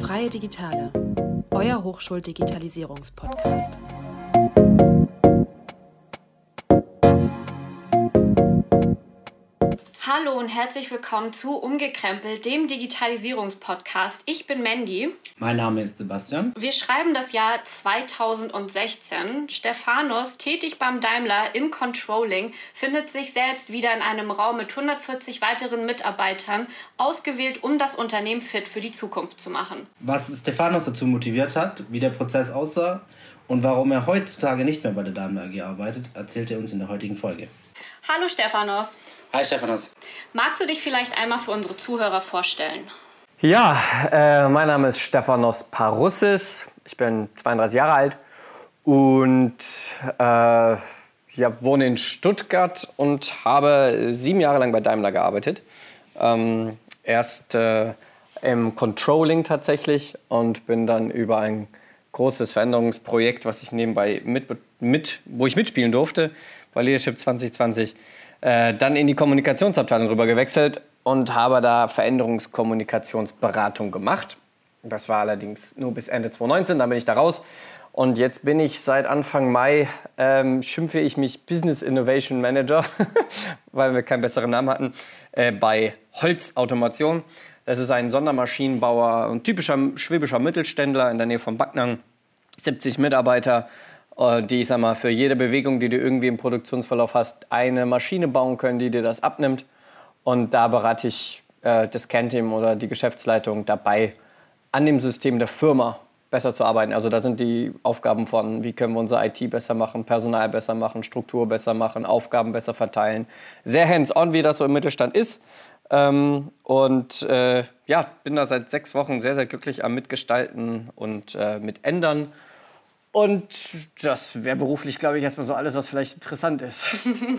Freie Digitale, euer Hochschuldigitalisierungspodcast. Hallo und herzlich willkommen zu Umgekrempelt, dem Digitalisierungspodcast. Ich bin Mandy. Mein Name ist Sebastian. Wir schreiben das Jahr 2016. Stephanos, tätig beim Daimler im Controlling, findet sich selbst wieder in einem Raum mit 140 weiteren Mitarbeitern, ausgewählt, um das Unternehmen fit für die Zukunft zu machen. Was Stephanos dazu motiviert hat, wie der Prozess aussah und warum er heutzutage nicht mehr bei der Daimler AG arbeitet, erzählt er uns in der heutigen Folge. Hallo Stephanos. Hi Stephanos. Magst du dich vielleicht einmal für unsere Zuhörer vorstellen? Ja, äh, mein Name ist Stephanos Parussis. Ich bin 32 Jahre alt und äh, ja, wohne in Stuttgart und habe sieben Jahre lang bei Daimler gearbeitet. Ähm, erst äh, im Controlling tatsächlich und bin dann über ein großes Veränderungsprojekt, was ich nebenbei mit, mit wo ich mitspielen durfte, bei Leadership 2020, äh, dann in die Kommunikationsabteilung rüber gewechselt und habe da Veränderungskommunikationsberatung gemacht. Das war allerdings nur bis Ende 2019, dann bin ich da raus. Und jetzt bin ich seit Anfang Mai, ähm, schimpfe ich mich Business Innovation Manager, weil wir keinen besseren Namen hatten, äh, bei Holzautomation. Das ist ein Sondermaschinenbauer, ein typischer schwäbischer Mittelständler in der Nähe von Backnang. 70 Mitarbeiter, die, ich sag mal, für jede Bewegung, die du irgendwie im Produktionsverlauf hast, eine Maschine bauen können, die dir das abnimmt. Und da berate ich äh, das Kernteam oder die Geschäftsleitung dabei, an dem System der Firma besser zu arbeiten. Also da sind die Aufgaben von, wie können wir unsere IT besser machen, Personal besser machen, Struktur besser machen, Aufgaben besser verteilen. Sehr hands-on, wie das so im Mittelstand ist. Ähm, und äh, ja, bin da seit sechs Wochen sehr, sehr glücklich am Mitgestalten und äh, mit Ändern und das wäre beruflich, glaube ich, erstmal so alles, was vielleicht interessant ist.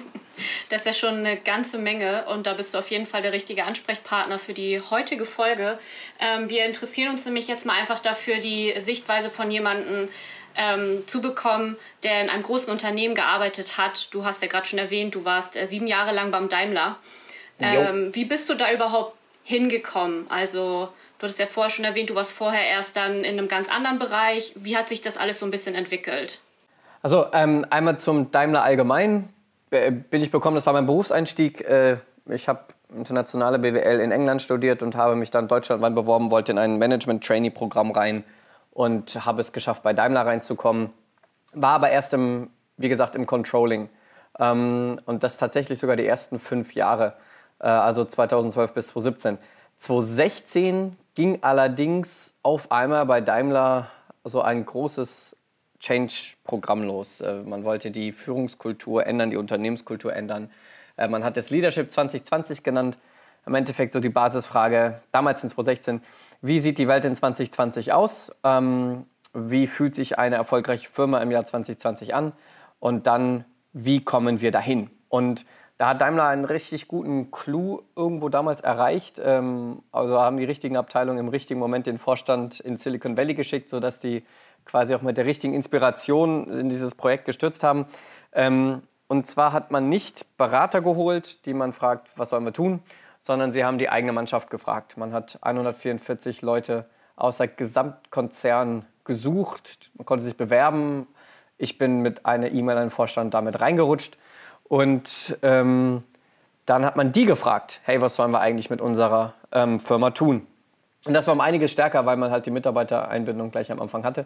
das ist ja schon eine ganze Menge und da bist du auf jeden Fall der richtige Ansprechpartner für die heutige Folge. Ähm, wir interessieren uns nämlich jetzt mal einfach dafür, die Sichtweise von jemandem ähm, zu bekommen, der in einem großen Unternehmen gearbeitet hat. Du hast ja gerade schon erwähnt, du warst äh, sieben Jahre lang beim Daimler. Ähm, wie bist du da überhaupt hingekommen? Also Du hattest ja vorher schon erwähnt, du warst vorher erst dann in einem ganz anderen Bereich. Wie hat sich das alles so ein bisschen entwickelt? Also ähm, einmal zum Daimler allgemein bin ich bekommen, das war mein Berufseinstieg. Äh, ich habe internationale BWL in England studiert und habe mich dann deutschlandweit beworben, wollte in ein Management-Trainee-Programm rein und habe es geschafft, bei Daimler reinzukommen. War aber erst im, wie gesagt, im Controlling. Ähm, und das tatsächlich sogar die ersten fünf Jahre, äh, also 2012 bis 2017. 2016 ging allerdings auf einmal bei Daimler so ein großes Change-Programm los. Äh, man wollte die Führungskultur ändern, die Unternehmenskultur ändern. Äh, man hat es Leadership 2020 genannt. Im Endeffekt so die Basisfrage, damals in 2016, wie sieht die Welt in 2020 aus? Ähm, wie fühlt sich eine erfolgreiche Firma im Jahr 2020 an? Und dann, wie kommen wir dahin? Und da hat Daimler einen richtig guten Clou irgendwo damals erreicht. Ähm, also haben die richtigen Abteilungen im richtigen Moment den Vorstand in Silicon Valley geschickt, sodass die quasi auch mit der richtigen Inspiration in dieses Projekt gestürzt haben. Ähm, und zwar hat man nicht Berater geholt, die man fragt, was sollen wir tun, sondern sie haben die eigene Mannschaft gefragt. Man hat 144 Leute aus der Gesamtkonzern gesucht, man konnte sich bewerben. Ich bin mit einer E-Mail an den Vorstand damit reingerutscht und ähm, dann hat man die gefragt, hey, was sollen wir eigentlich mit unserer ähm, Firma tun? Und das war um einiges stärker, weil man halt die Mitarbeitereinbindung gleich am Anfang hatte.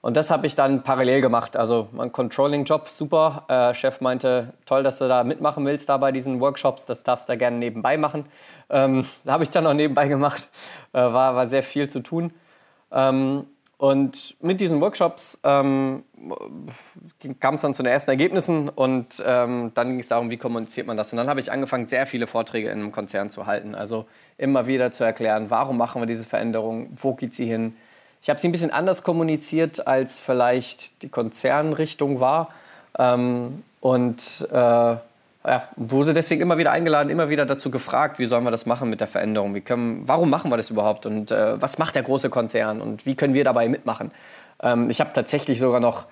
Und das habe ich dann parallel gemacht. Also mein Controlling-Job, super. Äh, Chef meinte, toll, dass du da mitmachen willst, da bei diesen Workshops. Das darfst du da gerne nebenbei machen. Ähm, da habe ich dann auch nebenbei gemacht. Äh, war, war sehr viel zu tun. Ähm, und mit diesen Workshops ähm, kam es dann zu den ersten Ergebnissen und ähm, dann ging es darum, wie kommuniziert man das. Und dann habe ich angefangen, sehr viele Vorträge in einem Konzern zu halten. Also immer wieder zu erklären, warum machen wir diese Veränderung, wo geht sie hin. Ich habe sie ein bisschen anders kommuniziert, als vielleicht die Konzernrichtung war. Ähm, und äh, ja, wurde deswegen immer wieder eingeladen, immer wieder dazu gefragt, wie sollen wir das machen mit der Veränderung? Wie können, warum machen wir das überhaupt? Und äh, was macht der große Konzern? Und wie können wir dabei mitmachen? Ähm, ich habe tatsächlich sogar noch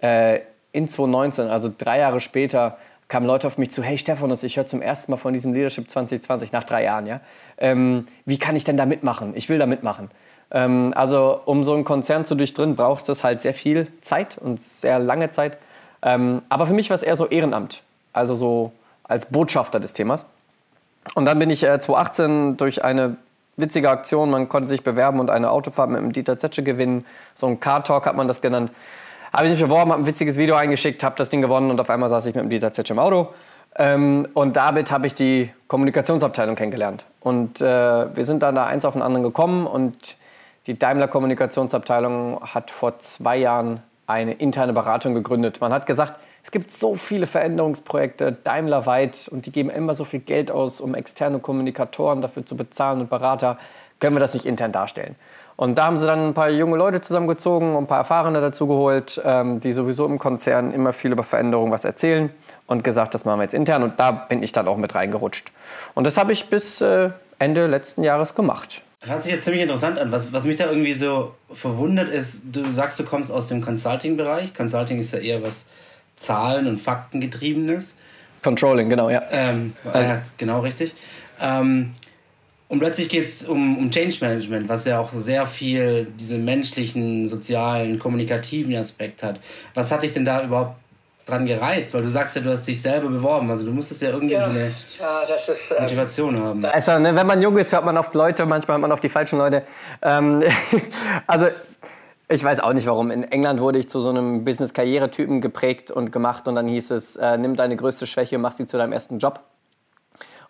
äh, in 2019, also drei Jahre später, kamen Leute auf mich zu, hey Stephanus, ich höre zum ersten Mal von diesem Leadership 2020 nach drei Jahren, ja. Ähm, wie kann ich denn da mitmachen? Ich will da mitmachen. Ähm, also um so einen Konzern zu durchdringen, braucht es halt sehr viel Zeit und sehr lange Zeit. Ähm, aber für mich war es eher so Ehrenamt, also so als Botschafter des Themas. Und dann bin ich äh, 2018 durch eine witzige Aktion, man konnte sich bewerben und eine Autofahrt mit dem Dieter Zetsche gewinnen, so ein Car Talk hat man das genannt, habe ich mich beworben, habe ein witziges Video eingeschickt, habe das Ding gewonnen und auf einmal saß ich mit dem Dieter Zetsch im Auto. Ähm, und damit habe ich die Kommunikationsabteilung kennengelernt. Und äh, wir sind dann da eins auf den anderen gekommen und die Daimler Kommunikationsabteilung hat vor zwei Jahren eine interne Beratung gegründet. Man hat gesagt, es gibt so viele Veränderungsprojekte daimlerweit und die geben immer so viel Geld aus, um externe Kommunikatoren dafür zu bezahlen und Berater. Können wir das nicht intern darstellen? Und da haben sie dann ein paar junge Leute zusammengezogen und ein paar Erfahrene dazu geholt, ähm, die sowieso im Konzern immer viel über Veränderungen was erzählen und gesagt, das machen wir jetzt intern. Und da bin ich dann auch mit reingerutscht. Und das habe ich bis äh, Ende letzten Jahres gemacht. Hört sich jetzt ziemlich interessant an. Was, was mich da irgendwie so verwundert ist, du sagst, du kommst aus dem Consulting-Bereich. Consulting ist ja eher was Zahlen- und Fakten getriebenes. Controlling, genau, ja. Ähm, äh, genau, richtig. Ähm, und plötzlich geht es um, um Change Management, was ja auch sehr viel diese menschlichen, sozialen, kommunikativen Aspekt hat. Was hat dich denn da überhaupt dran gereizt? Weil du sagst ja, du hast dich selber beworben. Also du musstest ja irgendwie ja, eine ja, ist, äh, Motivation haben. Also, ne, wenn man jung ist, hört man oft Leute, manchmal hört man auf die falschen Leute. Ähm, also ich weiß auch nicht warum. In England wurde ich zu so einem Business-Karriere-Typen geprägt und gemacht und dann hieß es, äh, nimm deine größte Schwäche und mach sie zu deinem ersten Job.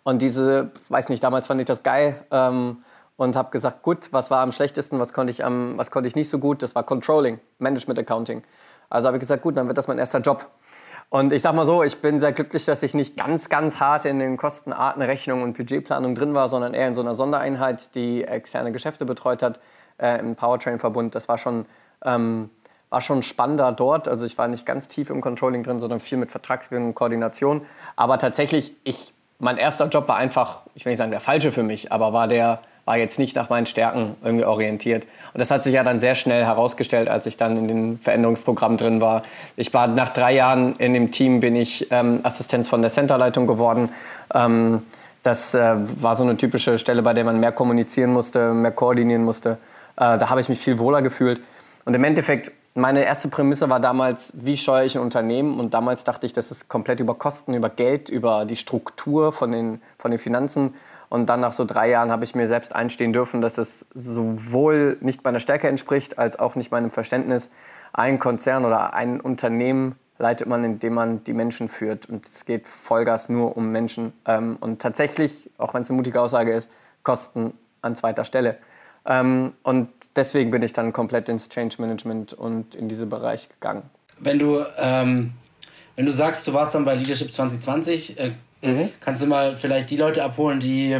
Und diese, weiß nicht, damals fand ich das geil ähm, und habe gesagt, gut, was war am schlechtesten, was konnte ich, am, was konnte ich nicht so gut? Das war Controlling, Management Accounting. Also habe ich gesagt, gut, dann wird das mein erster Job. Und ich sag mal so, ich bin sehr glücklich, dass ich nicht ganz, ganz hart in den Kostenarten, Rechnung und Budgetplanung drin war, sondern eher in so einer Sondereinheit, die externe Geschäfte betreut hat, äh, im Powertrain-Verbund. Das war schon, ähm, war schon spannender dort. Also ich war nicht ganz tief im Controlling drin, sondern viel mit Vertragsbildung und Koordination. Aber tatsächlich, ich mein erster Job war einfach, ich will nicht sagen der falsche für mich, aber war der war jetzt nicht nach meinen Stärken irgendwie orientiert. Und das hat sich ja dann sehr schnell herausgestellt, als ich dann in den Veränderungsprogrammen drin war. Ich war nach drei Jahren in dem Team, bin ich ähm, Assistenz von der Centerleitung geworden. Ähm, das äh, war so eine typische Stelle, bei der man mehr kommunizieren musste, mehr koordinieren musste. Äh, da habe ich mich viel wohler gefühlt. Und im Endeffekt meine erste Prämisse war damals, wie steuere ich ein Unternehmen? Und damals dachte ich, das ist komplett über Kosten, über Geld, über die Struktur von den, von den Finanzen. Und dann nach so drei Jahren habe ich mir selbst einstehen dürfen, dass es sowohl nicht meiner Stärke entspricht, als auch nicht meinem Verständnis. Ein Konzern oder ein Unternehmen leitet man, indem man die Menschen führt. Und es geht Vollgas nur um Menschen. Ähm, und tatsächlich, auch wenn es eine mutige Aussage ist, Kosten an zweiter Stelle. Ähm, und deswegen bin ich dann komplett ins Change Management und in diesen Bereich gegangen. Wenn du, ähm, wenn du sagst, du warst dann bei Leadership 2020, äh, mhm. kannst du mal vielleicht die Leute abholen, die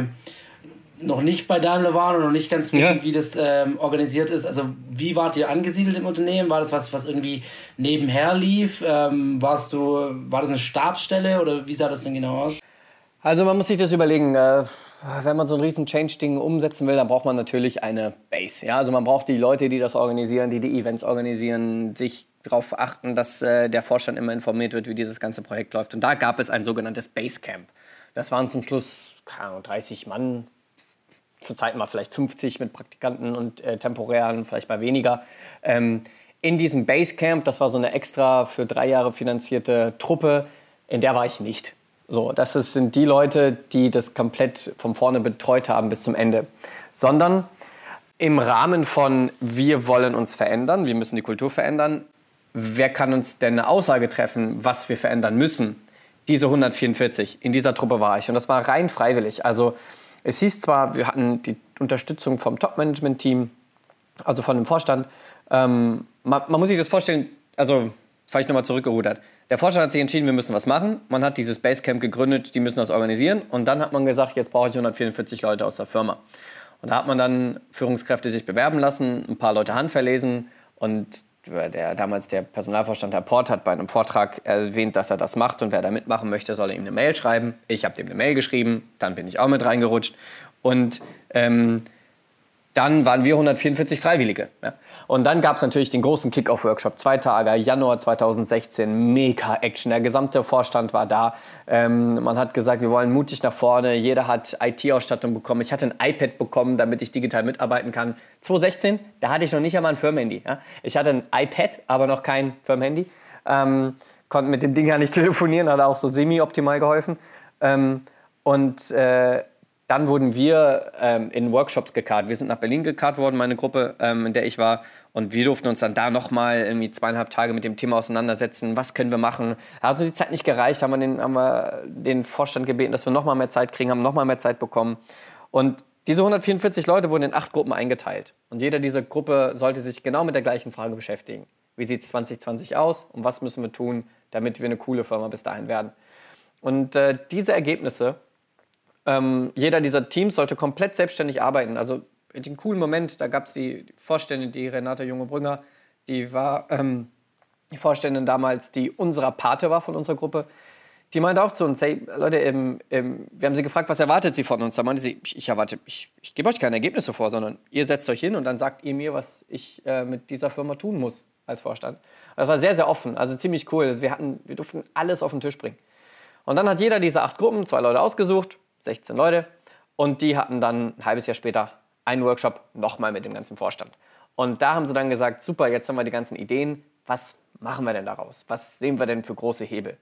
noch nicht bei Daimler waren und noch nicht ganz wissen, ja. wie das ähm, organisiert ist. Also wie wart ihr angesiedelt im Unternehmen? War das was, was irgendwie nebenher lief? Ähm, warst du, war das eine Stabsstelle oder wie sah das denn genau aus? Also man muss sich das überlegen. Äh wenn man so ein riesen Change-Ding umsetzen will, dann braucht man natürlich eine Base. Ja? Also man braucht die Leute, die das organisieren, die die Events organisieren, sich darauf achten, dass äh, der Vorstand immer informiert wird, wie dieses ganze Projekt läuft. Und da gab es ein sogenanntes Basecamp. Das waren zum Schluss Ahnung, 30 Mann, zurzeit mal vielleicht 50 mit Praktikanten und äh, temporären, vielleicht mal weniger. Ähm, in diesem Basecamp, das war so eine extra für drei Jahre finanzierte Truppe, in der war ich nicht. So, das sind die Leute, die das komplett von vorne betreut haben bis zum Ende. Sondern im Rahmen von wir wollen uns verändern, wir müssen die Kultur verändern, wer kann uns denn eine Aussage treffen, was wir verändern müssen? Diese 144, in dieser Truppe war ich. Und das war rein freiwillig. Also es hieß zwar, wir hatten die Unterstützung vom Top-Management-Team, also von dem Vorstand. Ähm, man, man, muss sich das vorstellen, also vielleicht nochmal zurückgerudert. Der Vorstand hat sich entschieden, wir müssen was machen. Man hat dieses Basecamp gegründet, die müssen das organisieren. Und dann hat man gesagt, jetzt brauche ich 144 Leute aus der Firma. Und da hat man dann Führungskräfte sich bewerben lassen, ein paar Leute handverlesen. Und der, damals der Personalvorstand, Herr Port, hat bei einem Vortrag erwähnt, dass er das macht. Und wer da mitmachen möchte, soll ihm eine Mail schreiben. Ich habe dem eine Mail geschrieben, dann bin ich auch mit reingerutscht. Und ähm, dann waren wir 144 Freiwillige. Ja. Und dann gab es natürlich den großen Kick-Off-Workshop, zwei Tage, Januar 2016, mega Action. Der gesamte Vorstand war da. Ähm, man hat gesagt, wir wollen mutig nach vorne. Jeder hat IT-Ausstattung bekommen. Ich hatte ein iPad bekommen, damit ich digital mitarbeiten kann. 2016, da hatte ich noch nicht einmal ein Firmenhandy. Ja. Ich hatte ein iPad, aber noch kein Firmenhandy. Ähm, konnte mit den Dingern nicht telefonieren, hat auch so semi-optimal geholfen. Ähm, und äh, dann wurden wir ähm, in Workshops gekarrt. Wir sind nach Berlin gekarrt worden, meine Gruppe, ähm, in der ich war. Und wir durften uns dann da nochmal irgendwie zweieinhalb Tage mit dem Thema auseinandersetzen. Was können wir machen? Hat uns die Zeit nicht gereicht, haben wir den, haben wir den Vorstand gebeten, dass wir nochmal mehr Zeit kriegen, haben nochmal mehr Zeit bekommen. Und diese 144 Leute wurden in acht Gruppen eingeteilt. Und jeder dieser Gruppe sollte sich genau mit der gleichen Frage beschäftigen. Wie sieht es 2020 aus und was müssen wir tun, damit wir eine coole Firma bis dahin werden? Und äh, diese Ergebnisse ähm, jeder dieser Teams sollte komplett selbstständig arbeiten. Also in dem coolen Moment, da gab es die Vorständin, die Renate Junge-Brünger, die war ähm, die Vorständin damals, die unserer Pate war von unserer Gruppe. Die meinte auch zu uns, hey Leute, im, wir haben sie gefragt, was erwartet sie von uns? Da meinte sie, ich, ich erwarte, ich, ich gebe euch keine Ergebnisse vor, sondern ihr setzt euch hin und dann sagt ihr mir, was ich äh, mit dieser Firma tun muss als Vorstand. Das war sehr, sehr offen, also ziemlich cool. Wir, hatten, wir durften alles auf den Tisch bringen. Und dann hat jeder dieser acht Gruppen zwei Leute ausgesucht 16 Leute. Und die hatten dann ein halbes Jahr später einen Workshop nochmal mit dem ganzen Vorstand. Und da haben sie dann gesagt, super, jetzt haben wir die ganzen Ideen, was machen wir denn daraus? Was sehen wir denn für große Hebel?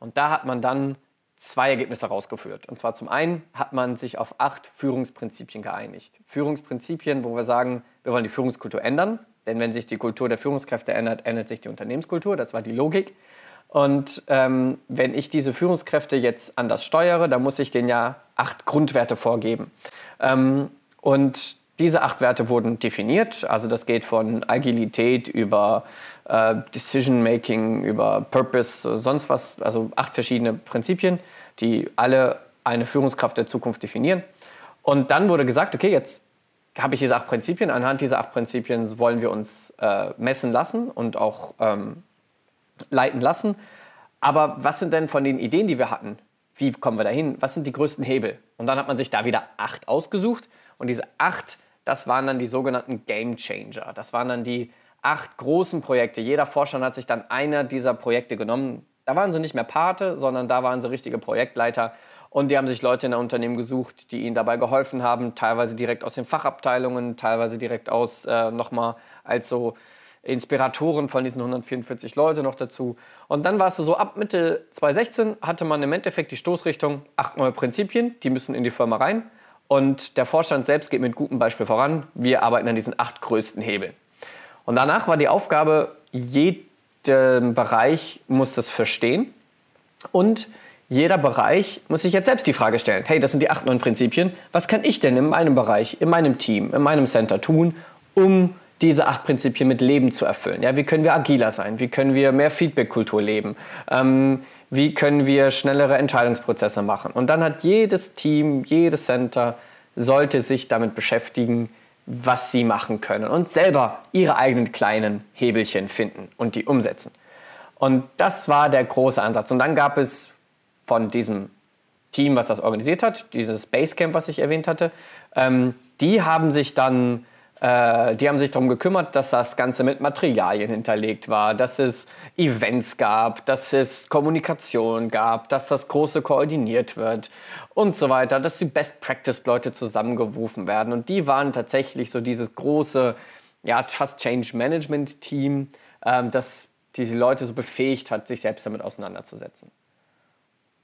Und da hat man dann zwei Ergebnisse rausgeführt. Und zwar zum einen hat man sich auf acht Führungsprinzipien geeinigt. Führungsprinzipien, wo wir sagen, wir wollen die Führungskultur ändern. Denn wenn sich die Kultur der Führungskräfte ändert, ändert sich die Unternehmenskultur. Das war die Logik. Und ähm, wenn ich diese Führungskräfte jetzt anders steuere, dann muss ich denen ja acht Grundwerte vorgeben. Ähm, und diese acht Werte wurden definiert. Also das geht von Agilität über äh, Decision Making, über Purpose, sonst was. Also acht verschiedene Prinzipien, die alle eine Führungskraft der Zukunft definieren. Und dann wurde gesagt, okay, jetzt habe ich diese acht Prinzipien. Anhand dieser acht Prinzipien wollen wir uns äh, messen lassen und auch ähm, leiten lassen. Aber was sind denn von den Ideen, die wir hatten? Wie kommen wir dahin? Was sind die größten Hebel? Und dann hat man sich da wieder acht ausgesucht. Und diese acht, das waren dann die sogenannten Game Changer. Das waren dann die acht großen Projekte. Jeder Forscher hat sich dann einer dieser Projekte genommen. Da waren sie nicht mehr Pate, sondern da waren sie richtige Projektleiter. Und die haben sich Leute in der Unternehmen gesucht, die ihnen dabei geholfen haben, teilweise direkt aus den Fachabteilungen, teilweise direkt aus äh, nochmal als so Inspiratoren von diesen 144 Leute noch dazu. Und dann war es so, ab Mitte 2016 hatte man im Endeffekt die Stoßrichtung, acht neue Prinzipien, die müssen in die Firma rein. Und der Vorstand selbst geht mit gutem Beispiel voran. Wir arbeiten an diesen acht größten Hebeln. Und danach war die Aufgabe, jeder Bereich muss das verstehen. Und jeder Bereich muss sich jetzt selbst die Frage stellen, hey, das sind die acht neuen Prinzipien, was kann ich denn in meinem Bereich, in meinem Team, in meinem Center tun, um diese acht Prinzipien mit Leben zu erfüllen. Ja, wie können wir agiler sein? Wie können wir mehr Feedback-Kultur leben? Ähm, wie können wir schnellere Entscheidungsprozesse machen? Und dann hat jedes Team, jedes Center sollte sich damit beschäftigen, was sie machen können und selber ihre eigenen kleinen Hebelchen finden und die umsetzen. Und das war der große Ansatz. Und dann gab es von diesem Team, was das organisiert hat, dieses Basecamp, was ich erwähnt hatte, ähm, die haben sich dann äh, die haben sich darum gekümmert, dass das Ganze mit Materialien hinterlegt war, dass es Events gab, dass es Kommunikation gab, dass das Große koordiniert wird und so weiter, dass die Best-Practice-Leute zusammengerufen werden. Und die waren tatsächlich so dieses große, ja, fast Change-Management-Team, ähm, das diese Leute so befähigt hat, sich selbst damit auseinanderzusetzen.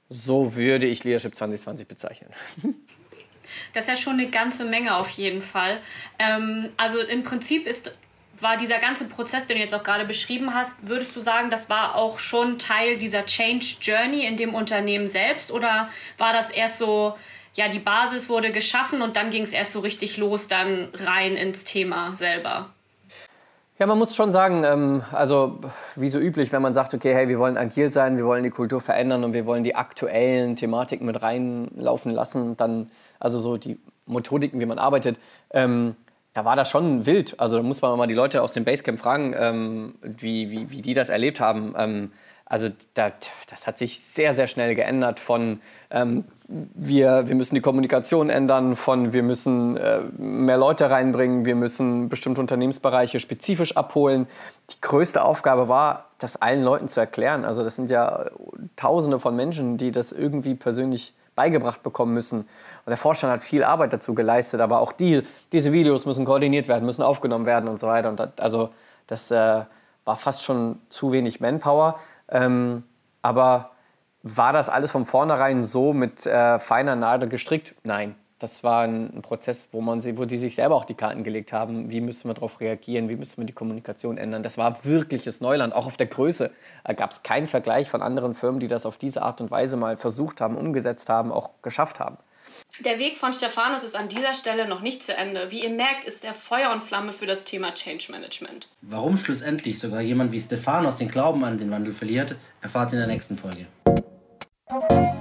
So würde ich Leadership 2020 bezeichnen. Das ist ja schon eine ganze Menge auf jeden Fall. Ähm, also im Prinzip ist war dieser ganze Prozess, den du jetzt auch gerade beschrieben hast, würdest du sagen, das war auch schon Teil dieser Change Journey in dem Unternehmen selbst oder war das erst so, ja, die Basis wurde geschaffen und dann ging es erst so richtig los, dann rein ins Thema selber? Ja, man muss schon sagen, ähm, also wie so üblich, wenn man sagt, okay, hey, wir wollen agil sein, wir wollen die Kultur verändern und wir wollen die aktuellen Thematiken mit reinlaufen lassen, dann also so die Methodiken, wie man arbeitet, ähm, da war das schon wild. Also da muss man mal die Leute aus dem Basecamp fragen, ähm, wie, wie, wie die das erlebt haben. Ähm, Also das, das hat sich sehr, sehr schnell geändert von ähm, wir, wir müssen die Kommunikation ändern, von wir müssen äh, mehr Leute reinbringen, wir müssen bestimmte Unternehmensbereiche spezifisch abholen. Die größte Aufgabe war, das allen Leuten zu erklären. Also das sind ja Tausende von Menschen, die das irgendwie persönlich beigebracht bekommen müssen. Und der Vorstand hat viel Arbeit dazu geleistet, aber auch die, diese Videos müssen koordiniert werden, müssen aufgenommen werden und so weiter. Und das, also das äh, war fast schon zu wenig Manpower. Ähm, aber war das alles von vornherein so mit äh, feiner Nadel gestrickt? Nein. Das war ein, ein Prozess, wo, man sie, wo die sich selber auch die Karten gelegt haben. Wie müssen wir darauf reagieren? Wie müssen wir die Kommunikation ändern? Das war wirkliches Neuland. Auch auf der Größe äh, gab es keinen Vergleich von anderen Firmen, die das auf diese Art und Weise mal versucht haben, umgesetzt haben, auch geschafft haben. Der Weg von Stefanos ist an dieser Stelle noch nicht zu Ende. Wie ihr merkt, ist er Feuer und Flamme für das Thema Change Management. Warum schlussendlich sogar jemand wie Stefanos den Glauben an den Wandel verliert, erfahrt ihr in der nächsten Folge. Thank you.